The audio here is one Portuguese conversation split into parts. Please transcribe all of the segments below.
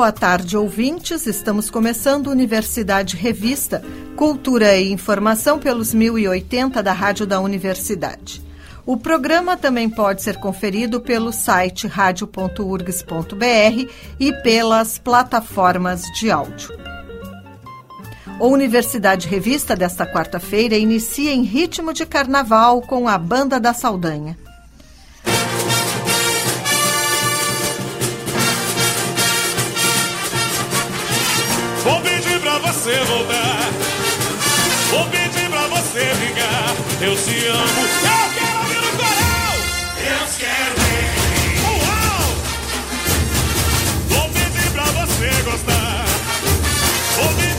Boa tarde, ouvintes. Estamos começando Universidade Revista, Cultura e Informação pelos 1080 da Rádio da Universidade. O programa também pode ser conferido pelo site radio.urgs.br e pelas plataformas de áudio. O Universidade Revista desta quarta-feira inicia em ritmo de carnaval com a Banda da Saldanha. Você voltar. Vou pedir pra você vingar. Eu te amo. Eu quero ouvir o coral. Eu quero ver. Uau! Vou pedir pra você gostar. Vou pedir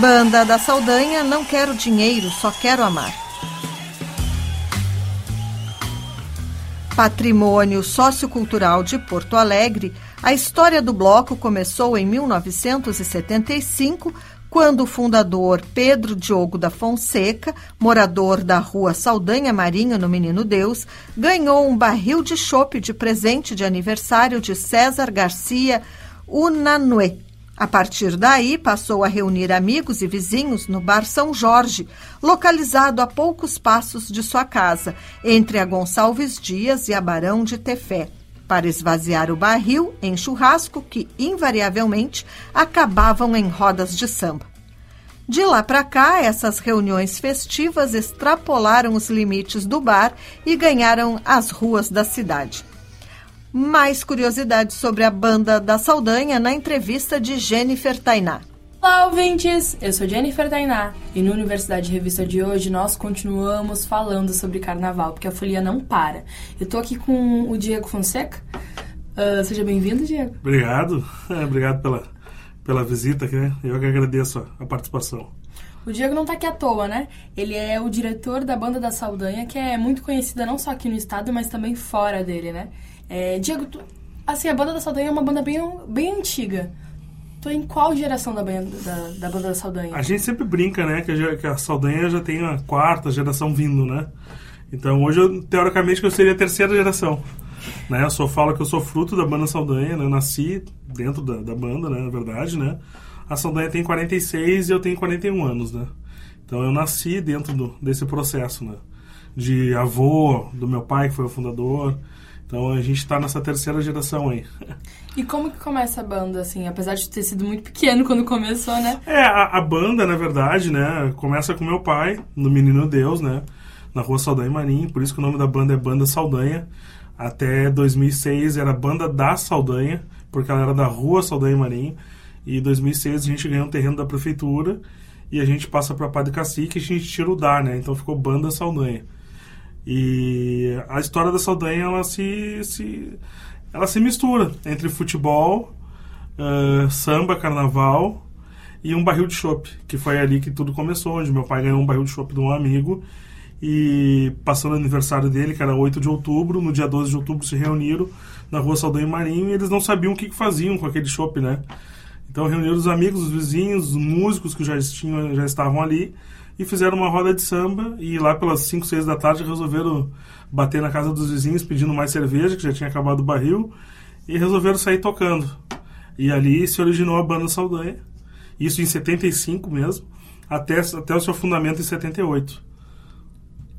Banda da Saldanha, não quero dinheiro, só quero amar. Patrimônio Sociocultural de Porto Alegre, a história do bloco começou em 1975, quando o fundador Pedro Diogo da Fonseca, morador da rua Saldanha Marinho, no Menino Deus, ganhou um barril de chope de presente de aniversário de César Garcia Unanue. A partir daí, passou a reunir amigos e vizinhos no Bar São Jorge, localizado a poucos passos de sua casa, entre a Gonçalves Dias e a Barão de Tefé, para esvaziar o barril em churrasco que, invariavelmente, acabavam em rodas de samba. De lá para cá, essas reuniões festivas extrapolaram os limites do bar e ganharam as ruas da cidade. Mais curiosidades sobre a banda da Saldanha na entrevista de Jennifer Tainá. Olá, ouvintes! Eu sou Jennifer Tainá e no Universidade Revista de hoje nós continuamos falando sobre carnaval, porque a folia não para. Eu tô aqui com o Diego Fonseca. Ah, seja bem-vindo, Diego. Obrigado, É, obrigado pela, pela visita, né? Eu que agradeço a, a participação. O Diego não tá aqui à toa, né? Ele é o diretor da Banda da Saldanha, que é muito conhecida não só aqui no estado, mas também fora dele, né? É, Diego, tu, assim, a Banda da Saldanha é uma banda bem, bem antiga. Tu é em qual geração da, banda, da, da Banda da Saldanha? A gente sempre brinca, né, que a, que a Saldanha já tem a quarta geração vindo, né? Então hoje, eu, teoricamente, eu seria a terceira geração. Né? Eu só falo que eu sou fruto da banda Saldanha, né? Eu nasci dentro da, da banda, né? Na verdade, né? A Saldanha tem 46 e eu tenho 41 anos, né? Então eu nasci dentro do, desse processo, né? De avô do meu pai, que foi o fundador. Então a gente está nessa terceira geração aí. E como que começa a banda, assim? Apesar de ter sido muito pequeno quando começou, né? É, a, a banda, na verdade, né? Começa com meu pai, no Menino Deus, né? Na rua Saldanha Marim. Por isso que o nome da banda é Banda Saldanha. Até 2006 era Banda da Saldanha, porque ela era da rua Saldanha Marim. E em 2006 a gente ganhou um terreno da prefeitura e a gente passa para Padre Cacique e a gente tira o da, né? Então ficou Banda Saldanha. E a história da Saldanha ela se, se ela se mistura entre futebol, uh, samba, carnaval e um barril de chopp, que foi ali que tudo começou, onde meu pai ganhou um barril de chopp de um amigo e passando o aniversário dele, que era 8 de outubro, no dia 12 de outubro se reuniram na rua Saldanha Marinho e eles não sabiam o que, que faziam com aquele chopp, né? Então reuniram os amigos, os vizinhos, os músicos que já, tinham, já estavam ali e fizeram uma roda de samba e lá pelas 5, 6 da tarde resolveram bater na casa dos vizinhos pedindo mais cerveja, que já tinha acabado o barril, e resolveram sair tocando. E ali se originou a banda Saldanha, isso em 75 mesmo, até, até o seu fundamento em 78.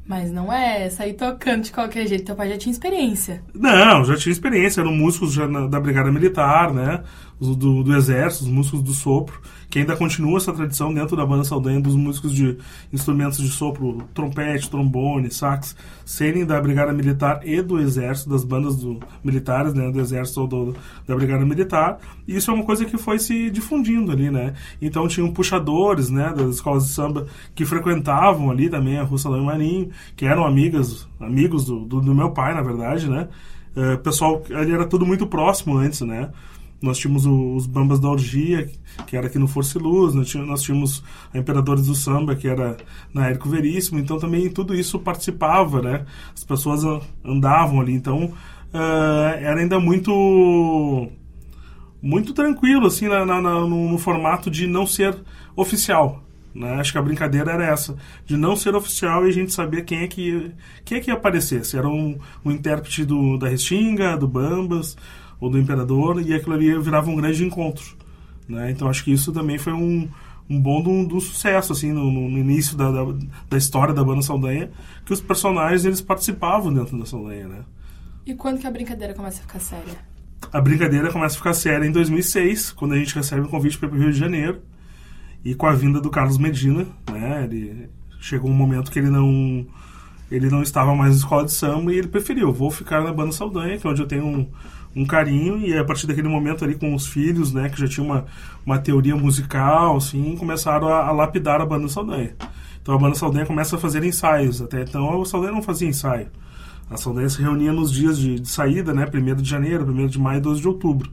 Mas não é sair tocando de qualquer jeito. Teu pai já tinha experiência. Não, já tinha experiência. Eram músicos já na, da Brigada Militar, né? Do, do Exército, os músicos do sopro, que ainda continua essa tradição dentro da banda Saldanha dos músicos de instrumentos de sopro, trompete, trombone, sax, serem da Brigada Militar e do Exército, das bandas do, militares, né, do Exército ou do, da Brigada Militar. E isso é uma coisa que foi se difundindo ali, né? Então tinham puxadores, né, das escolas de samba que frequentavam ali também a Rua Saldanha Marinho, que eram amigas, amigos do, do, do meu pai, na verdade, né? Uh, pessoal, ali era tudo muito próximo antes, né? Nós tínhamos o, os Bambas da Orgia, que era aqui no Força e Luz, nós tínhamos, nós tínhamos a Imperadores do Samba, que era na Érico Veríssimo, então também tudo isso participava, né? As pessoas andavam ali, então uh, era ainda muito muito tranquilo, assim, na, na, no, no, formato de não ser oficial. Né? Acho que a brincadeira era essa, de não ser oficial e a gente saber quem é que, quem é que ia aparecer. Se era um, um intérprete do, da Restinga, do Bambas, ou do imperador, e aquilo ali virava um grande encontro. Né? Então acho que isso também foi um, um bom do, do sucesso assim no, no início da, da, da, história da banda Saldanha, que os personagens eles participavam dentro da Saldanha. Né? E quando que a brincadeira começa a ficar séria? A brincadeira começa a ficar séria em 2006, quando a gente recebe o convite para o Rio de Janeiro. E com a vinda do Carlos Medina, né, ele chegou um momento que ele não ele não estava mais na escola de samba e ele preferiu, vou ficar na banda Saldanha, que é onde eu tenho um, um carinho e a partir daquele momento ali com os filhos, né, que já tinha uma, uma teoria musical, assim, começaram a, a lapidar a banda Saldanha. Então a banda Saldanha começa a fazer ensaios. Até então a Saldanha não fazia ensaio. A Saldanha se reunia nos dias de, de saída, né, 1 de janeiro, 1 de maio e 12 de outubro.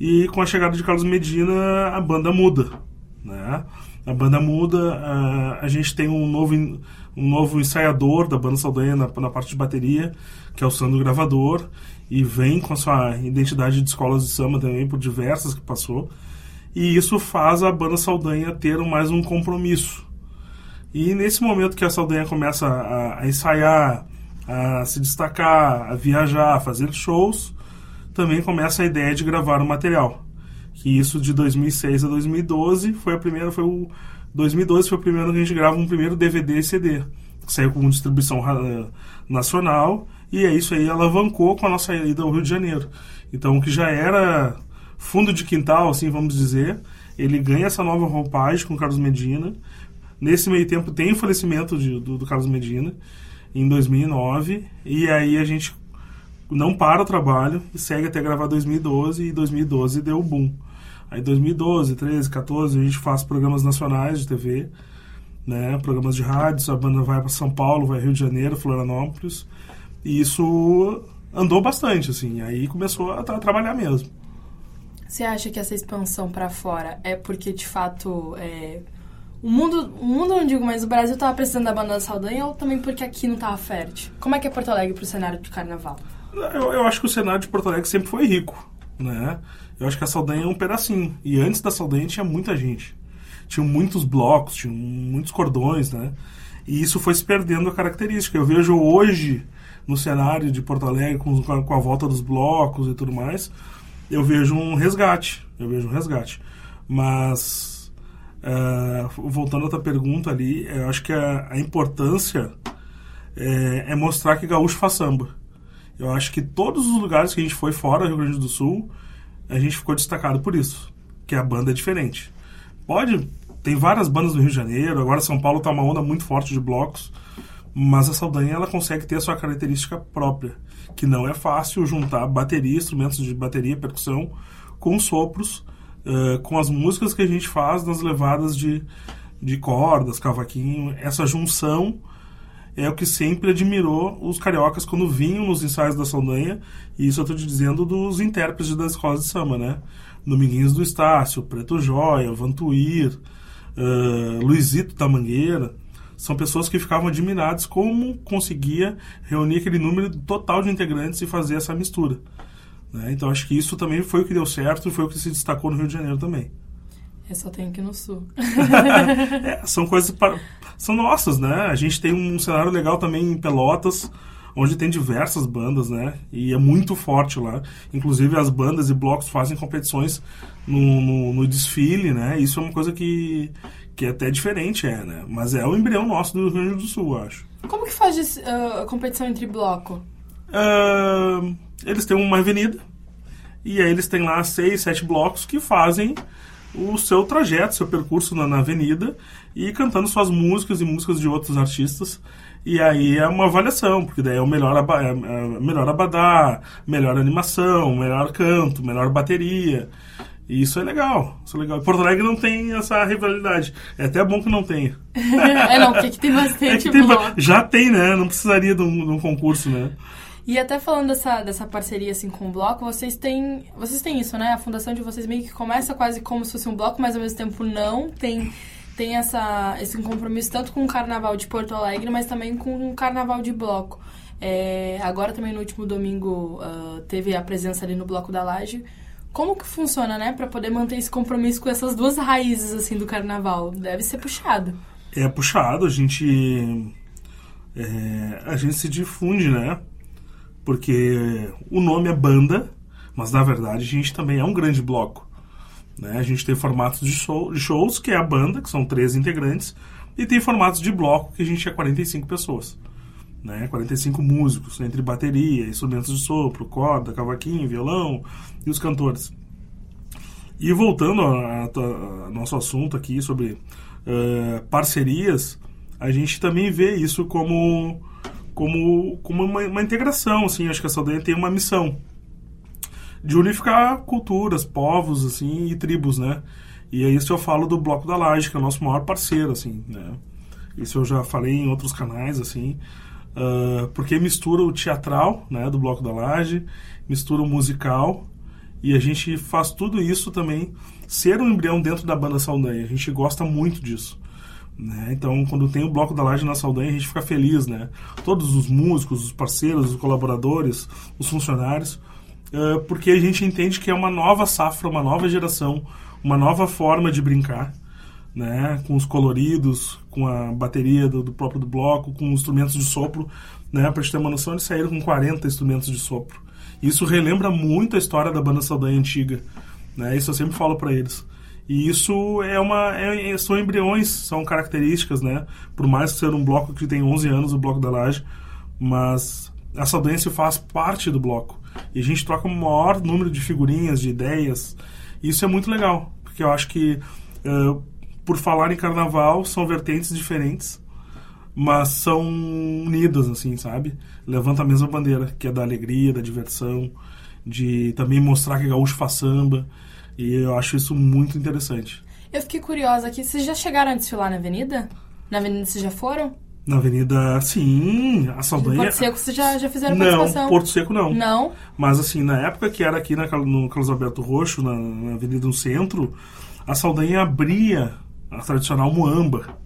E com a chegada de Carlos Medina, a banda muda, né? A banda muda, a, a gente tem um novo, um novo ensaiador da banda Saldanha na, na parte de bateria, que é o Sandro Gravador, e vem com a sua identidade de escolas de samba também, por diversas que passou. E isso faz a banda Saldanha ter mais um compromisso. E nesse momento que a Saldanha começa a, a ensaiar, a se destacar, a viajar, a fazer shows, também começa a ideia de gravar o material. Que isso de 2006 a 2012 foi a primeira, foi o 2012 foi o primeiro que a gente grava um primeiro DVD e CD, que saiu com distribuição uh, nacional e é isso aí alavancou com a nossa ida ao Rio de Janeiro. Então, o que já era fundo de quintal, assim, vamos dizer, ele ganha essa nova roupagem com o Carlos Medina. Nesse meio tempo tem o falecimento de, do, do Carlos Medina, em 2009, e aí a gente não para o trabalho e segue até gravar 2012, e 2012 deu boom. Aí 2012, 13, 14, a gente faz programas nacionais de TV, né, programas de rádio, a banda vai para São Paulo, vai Rio de Janeiro, Florianópolis, e isso andou bastante, assim. Aí começou a, a trabalhar mesmo. Você acha que essa expansão para fora é porque, de fato, é, o mundo, o mundo não digo, mas o Brasil tava precisando da banda da Saldanha ou também porque aqui não tava fértil? Como é que é Porto Alegre pro cenário de carnaval? Eu, eu acho que o cenário de Porto Alegre sempre foi rico, né? Eu acho que a Saldanha é um pedacinho. E antes da Saldanha tinha muita gente. Tinham muitos blocos, tinham muitos cordões, né? E isso foi se perdendo a característica. Eu vejo hoje, no cenário de Porto Alegre, com, com a volta dos blocos e tudo mais, eu vejo um resgate. Eu vejo um resgate. Mas, uh, voltando à tua pergunta ali, eu acho que a, a importância é, é, mostrar que gaúcho faz samba. Eu acho que todos os lugares que a gente foi fora do Rio Grande do Sul, a gente ficou destacado por isso, que a banda é diferente. Pode, tem várias bandas no Rio de Janeiro, agora São Paulo está uma onda muito forte de blocos, mas a Saldanha ela consegue ter a sua característica própria, que não é fácil juntar bateria, instrumentos de bateria, percussão, com sopros, uh, com as músicas que a gente faz nas levadas de, de cordas, cavaquinho, essa junção é o que sempre admirou os cariocas quando vinham nos ensaios da Saldanha, e isso eu estou te dizendo dos intérpretes das escolas de samba, né? Dominguinhos do Estácio, Preto Joia, Vantuir, uh, Luizito da Mangueira, são pessoas que ficavam admiradas como conseguia reunir aquele número total de integrantes e fazer essa mistura. Né? Então acho que isso também foi o que deu certo e foi o que se destacou no Rio de Janeiro também. Eu só tenho aqui no sul. é, são coisas para, são nossas, né? A gente tem um cenário legal também em Pelotas, onde tem diversas bandas, né? E é muito forte lá. Inclusive as bandas e blocos fazem competições no, no, no desfile, né? Isso é uma coisa que, que é até diferente, é, né? Mas é o embrião nosso do Rio Grande do Sul, eu acho. Como que faz uh, a competição entre bloco? Uh, eles têm uma avenida e aí eles têm lá seis, sete blocos que fazem o seu trajeto, seu percurso na, na, avenida e cantando suas músicas e músicas de outros artistas. E aí é uma avaliação, porque daí é o melhor, aba, é, é melhor abadá, melhor animação, melhor canto, melhor bateria. E isso é legal, isso é legal. Porto Alegre não tem essa rivalidade. É até bom que não tenha. é não, porque aqui tem bastante é tem, Já tem, né? Não precisaria de um, de um concurso, né? E até falando dessa, dessa parceria assim com o bloco, vocês têm, vocês têm isso, né? A fundação de vocês meio que começa quase como se fosse um bloco, mas ao mesmo tempo não. Tem tem essa esse compromisso tanto com o Carnaval de Porto Alegre, mas também com o Carnaval de Bloco. É, agora também no último domingo uh, teve a presença ali no Bloco da Laje. Como que funciona, né, para poder manter esse compromisso com essas duas raízes assim do Carnaval? Deve ser puxado. É puxado, a gente é, a gente se difunde, né? Porque o nome é banda, mas na verdade a gente também é um grande bloco. Né? A gente tem formatos de, show, de shows, que é a banda, que são três integrantes, e tem formatos de bloco, que a gente é 45 pessoas. Né? 45 músicos, entre bateria, instrumentos de sopro, corda, cavaquinho, violão e os cantores. E voltando ao nosso assunto aqui sobre uh, parcerias, a gente também vê isso como como, como uma, uma integração, assim, acho que a Saldanha tem uma missão de unificar culturas, povos, assim, e tribos, né? E é isso que eu falo do Bloco da Laje, que é o nosso maior parceiro, assim, né? Isso eu já falei em outros canais, assim, uh, porque mistura o teatral, né, do Bloco da Laje, mistura o musical, e a gente faz tudo isso também ser um embrião dentro da banda Saldanha. A gente gosta muito disso. Né? Então, quando tem o bloco da laje na Saldanha, a gente fica feliz, né? Todos os músicos, os parceiros, os colaboradores, os funcionários, uh, porque a gente entende que é uma nova safra, uma nova geração, uma nova forma de brincar, né? Com os coloridos, com a bateria do, do próprio do bloco, com instrumentos de sopro, né? Para gente ter uma noção, eles saíram com 40 instrumentos de sopro. Isso relembra muito a história da banda Saldanha antiga, né? Isso eu sempre falo para eles. E isso é uma é, é, são embriões, são características, né? Por mais que seja um bloco que tem 11 anos, o bloco da laje, mas a Saldanha faz parte do bloco. E a gente troca o maior número de figurinhas, de ideias. E isso é muito legal, porque eu acho que uh, por falar em carnaval, são vertentes diferentes, mas são unidas, assim, sabe? Levanta a mesma bandeira, que é da alegria, da diversão, de também mostrar que gaúcho faz samba. E eu acho isso muito interessante. Eu fiquei curiosa aqui. Vocês já chegaram a desfilar na avenida? Na avenida vocês já foram? Na Avenida, sim, a Saldanha. Porto Seco vocês já, já fizeram Não, participação? Porto Seco não. Não? Mas assim, na época que era aqui na, no Carlos Alberto Roxo, na, na Avenida no Centro, a Saldanha abria a tradicional Muamba.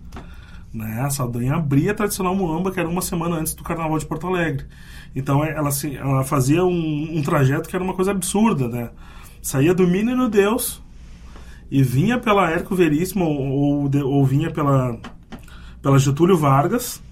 Né? A Saldanha abria a tradicional Muamba, que era uma semana antes do Carnaval de Porto Alegre. Então é, ela, assim, ela fazia um, um trajeto que era uma coisa absurda, né? Saía do Menino Deus e vinha pela Érico Veríssimo ou, ou, ou vinha pela, pela Getúlio Vargas,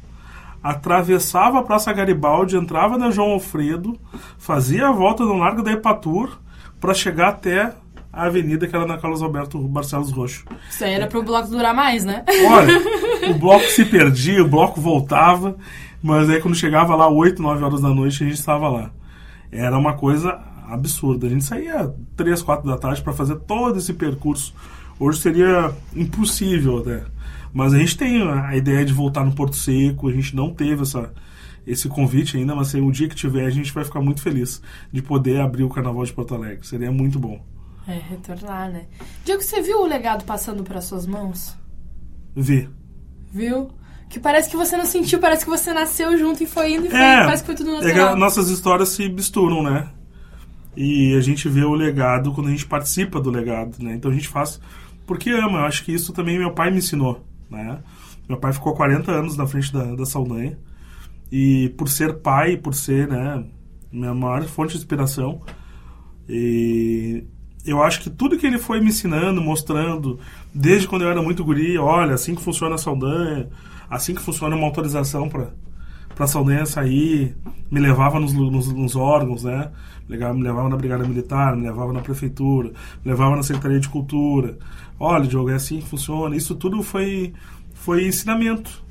atravessava a Praça Garibaldi, entrava na João Alfredo, fazia a volta no Largo da Epatur para chegar até a avenida que era na Carlos Alberto Barcelos Roxo. Isso aí era pro bloco durar mais, né? Olha, o bloco se perdia, o bloco voltava, mas aí quando chegava lá 8, 9 horas da noite a gente estava lá. Era uma coisa absurda. A gente saía 3, 4 da tarde para fazer todo esse percurso. Hoje seria impossível até. Mas a gente tem a ideia de voltar no Porto Seco, a gente não teve essa, esse convite ainda, mas assim, o dia que tiver a gente vai ficar muito feliz de poder abrir o Carnaval de Porto Alegre. Seria muito bom. É, retornar, né? Diego, você viu o legado passando para suas mãos? Ver. Viu? Que parece que você não sentiu, parece que você nasceu junto e foi indo e foi, É, parece que foi tudo é natural. nossas histórias se misturam, né? E a gente vê o legado quando a gente participa do legado, né? Então a gente faz porque ama. Eu acho que isso também meu pai me ensinou, né? Meu pai ficou 40 anos na frente da, da Saldanha. E por ser pai, por ser, né, minha maior fonte de inspiração, e eu acho que tudo que ele foi me ensinando, mostrando, desde quando eu era muito guri, olha, assim que funciona a Saldanha, assim que funciona uma autorização para para Saldanha sair, me levava nos, nos, nos órgãos, né? Me levava, me levava na Brigada Militar, me levava na Prefeitura, me levava na Secretaria de Cultura. Olha, Diogo, é assim que funciona. Isso tudo foi, foi ensinamento,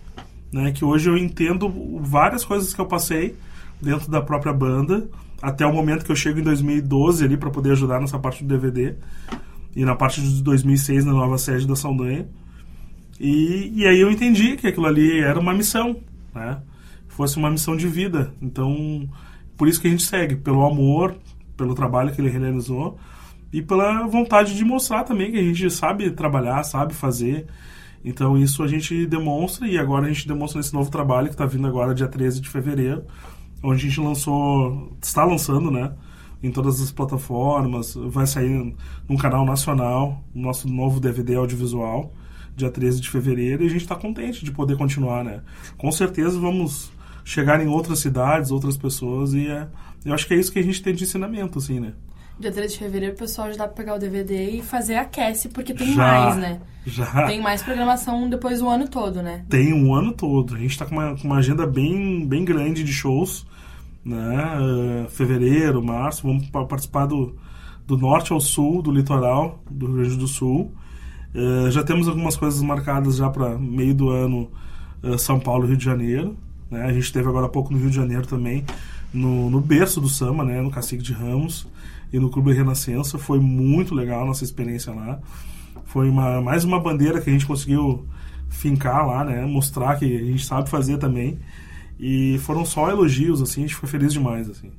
né? Que hoje eu entendo várias coisas que eu passei dentro da própria banda, até o momento que eu chego em 2012 ali para poder ajudar nessa parte do DVD e na parte de 2006 na nova sede da Saldanha. E, e aí eu entendi que aquilo ali era uma missão, né? Fosse uma missão de vida. Então, por isso que a gente segue, pelo amor, pelo trabalho que ele realizou e pela vontade de mostrar também que a gente sabe trabalhar, sabe fazer. Então, isso a gente demonstra e agora a gente demonstra nesse novo trabalho que está vindo agora, dia 13 de fevereiro, onde a gente lançou, está lançando, né? Em todas as plataformas, vai sair num canal nacional, nosso novo DVD audiovisual, dia 13 de fevereiro, e a gente está contente de poder continuar, né? Com certeza vamos chegar em outras cidades, outras pessoas, e é, eu acho que é isso que a gente tem de ensinamento, assim, né? Dia 13 de fevereiro o pessoal já dá pra pegar o DVD e fazer aquece, porque tem Já. mais, né? Já Tem mais programação depois do ano todo, né? tem um ano todo. A gente está com uma, com uma agenda bem, bem grande de shows, né? Eh, fevereiro, março, vamos pa- participar do, do norte ao sul, do litoral do Rio Grande do Sul. Eh, já temos algumas coisas marcadas já para meio do ano, eh, São Paulo e Rio de Janeiro. Né? A gente teve agora há pouco no Rio de Janeiro também, no, no berço do samba, né? no Cacique de Ramos e no Clube Renascença. Foi muito legal a nossa experiência lá. Foi uma, mais uma bandeira que a gente conseguiu fincar lá, né? Mostrar que a gente sabe fazer também. E foram só elogios, assim, a gente foi feliz demais, assim.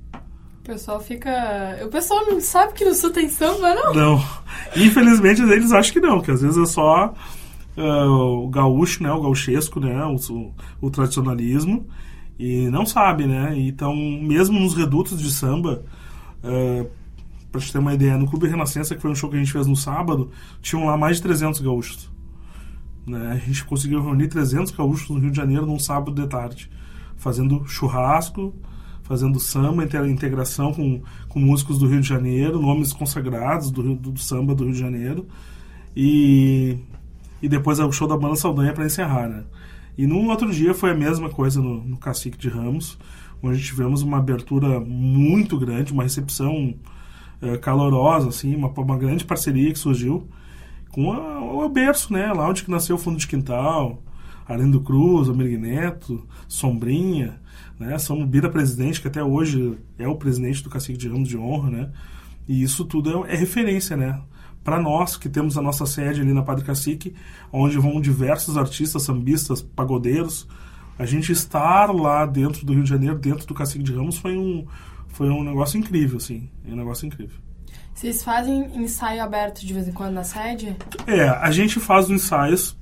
O pessoal fica. O pessoal não sabe que no sul tem samba, não? Não. Infelizmente eles acham que não, que às vezes é só ah, o gaúcho, né? O gauchesco, né? O, o, tradicionalismo. E não sabe, né? Então, mesmo nos redutos de samba, ah, pra te ter uma ideia, no Clube Renascença, que foi um show que a gente fez no sábado, tinham lá mais de 300 gaúchos. Né? A gente conseguiu reunir 300 gaúchos no Rio de Janeiro num sábado de tarde, fazendo churrasco, fazendo samba, inte- integração com, com músicos do Rio de Janeiro, nomes consagrados do, Rio- do samba do Rio de Janeiro. E, e depois é o show da banda Saldanha para encerrar, né? E no outro dia foi a mesma coisa no, no Cacique de Ramos, onde tivemos uma abertura muito grande, uma recepção eh, calorosa, assim, uma, uma grande parceria que surgiu com a, o berço, né? Lá onde que nasceu o Fundo de Quintal, Arlindo Cruz, Amir Neto, Sombrinha, né? São Bira Presidente, que até hoje é o presidente do Cacique de Ramos de Honra, né? E isso tudo é, é referência, né? Para nós que temos a nossa sede ali na Padre Cacique, onde vão diversos artistas, sambistas, pagodeiros, a gente estar lá dentro do Rio de Janeiro, dentro do Cacique de Ramos, foi um, foi um negócio incrível, assim. Um negócio incrível. Vocês fazem ensaio aberto de vez em quando na sede? É, a gente faz os ensaios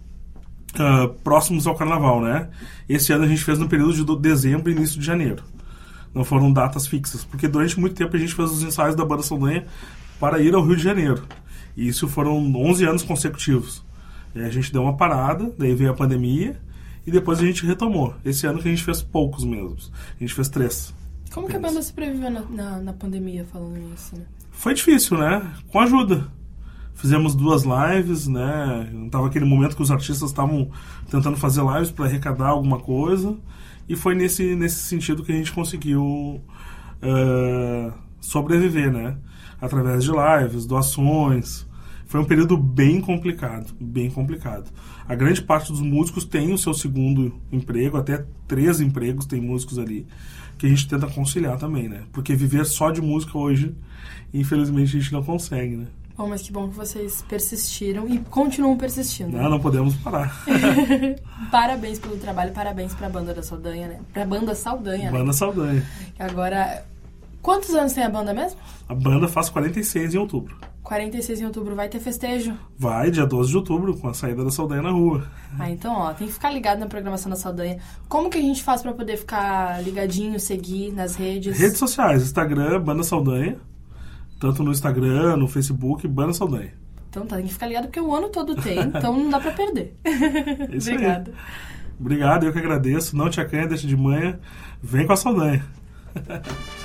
ah, próximos ao carnaval, né? Esse ano a gente fez no período de dezembro e início de janeiro. Não foram datas fixas, porque durante muito tempo a gente fez os ensaios da Banda Saldanha para ir ao Rio de Janeiro. E isso foram 11 anos consecutivos. E a gente deu uma parada, daí veio a pandemia e depois a gente retomou. Esse ano que a gente fez poucos mesmos. A gente fez três. Como que a Apenas. banda sobreviveu na, na, na pandemia, falando isso, né? Foi difícil, né? Com ajuda. Fizemos duas lives, né? Tava aquele momento que os artistas estavam tentando fazer lives para arrecadar alguma coisa. E foi nesse, nesse sentido que a gente conseguiu eh, sobreviver, né? Através de lives, doações. Foi um período bem complicado, bem complicado. A grande parte dos músicos tem o seu segundo emprego, até três empregos tem músicos ali, que a gente tenta conciliar também, né? Porque viver só de música hoje, infelizmente, a gente não consegue, né? Bom, mas que bom que vocês persistiram e continuam persistindo. Não, não podemos parar. Parabéns pelo trabalho, parabéns pra banda da Saldanha, né? Pra banda Saldanha, né? Banda Saldanha. Agora, quantos anos tem a banda mesmo? A banda faz 46 em outubro. 46 em outubro vai ter festejo. Vai, dia 12 de outubro, com a saída da Saldanha na rua. Ah, então, ó, tem que ficar ligado na programação da Saldanha. Como que a gente faz pra poder ficar ligadinho, seguir nas redes? Redes sociais, Instagram, Banda Saldanha. Tanto no Instagram, no Facebook, Banda Saldanha. Então tá, tem que ficar ligado porque o ano todo tem, então não dá pra perder. Isso aí. Obrigada. Obrigado, eu que agradeço. Não te acanha, deixa de manhã. Vem com a Saldanha.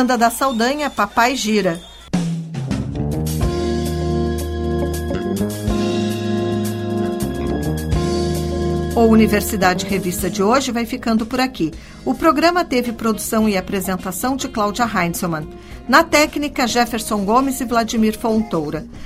Banda da Saldanha, Papai Gira. O Universidade Revista de hoje vai ficando por aqui. O programa teve produção e apresentação de Cláudia Heinzelmann. Na técnica, Jefferson Gomes e Vladimir Fontoura.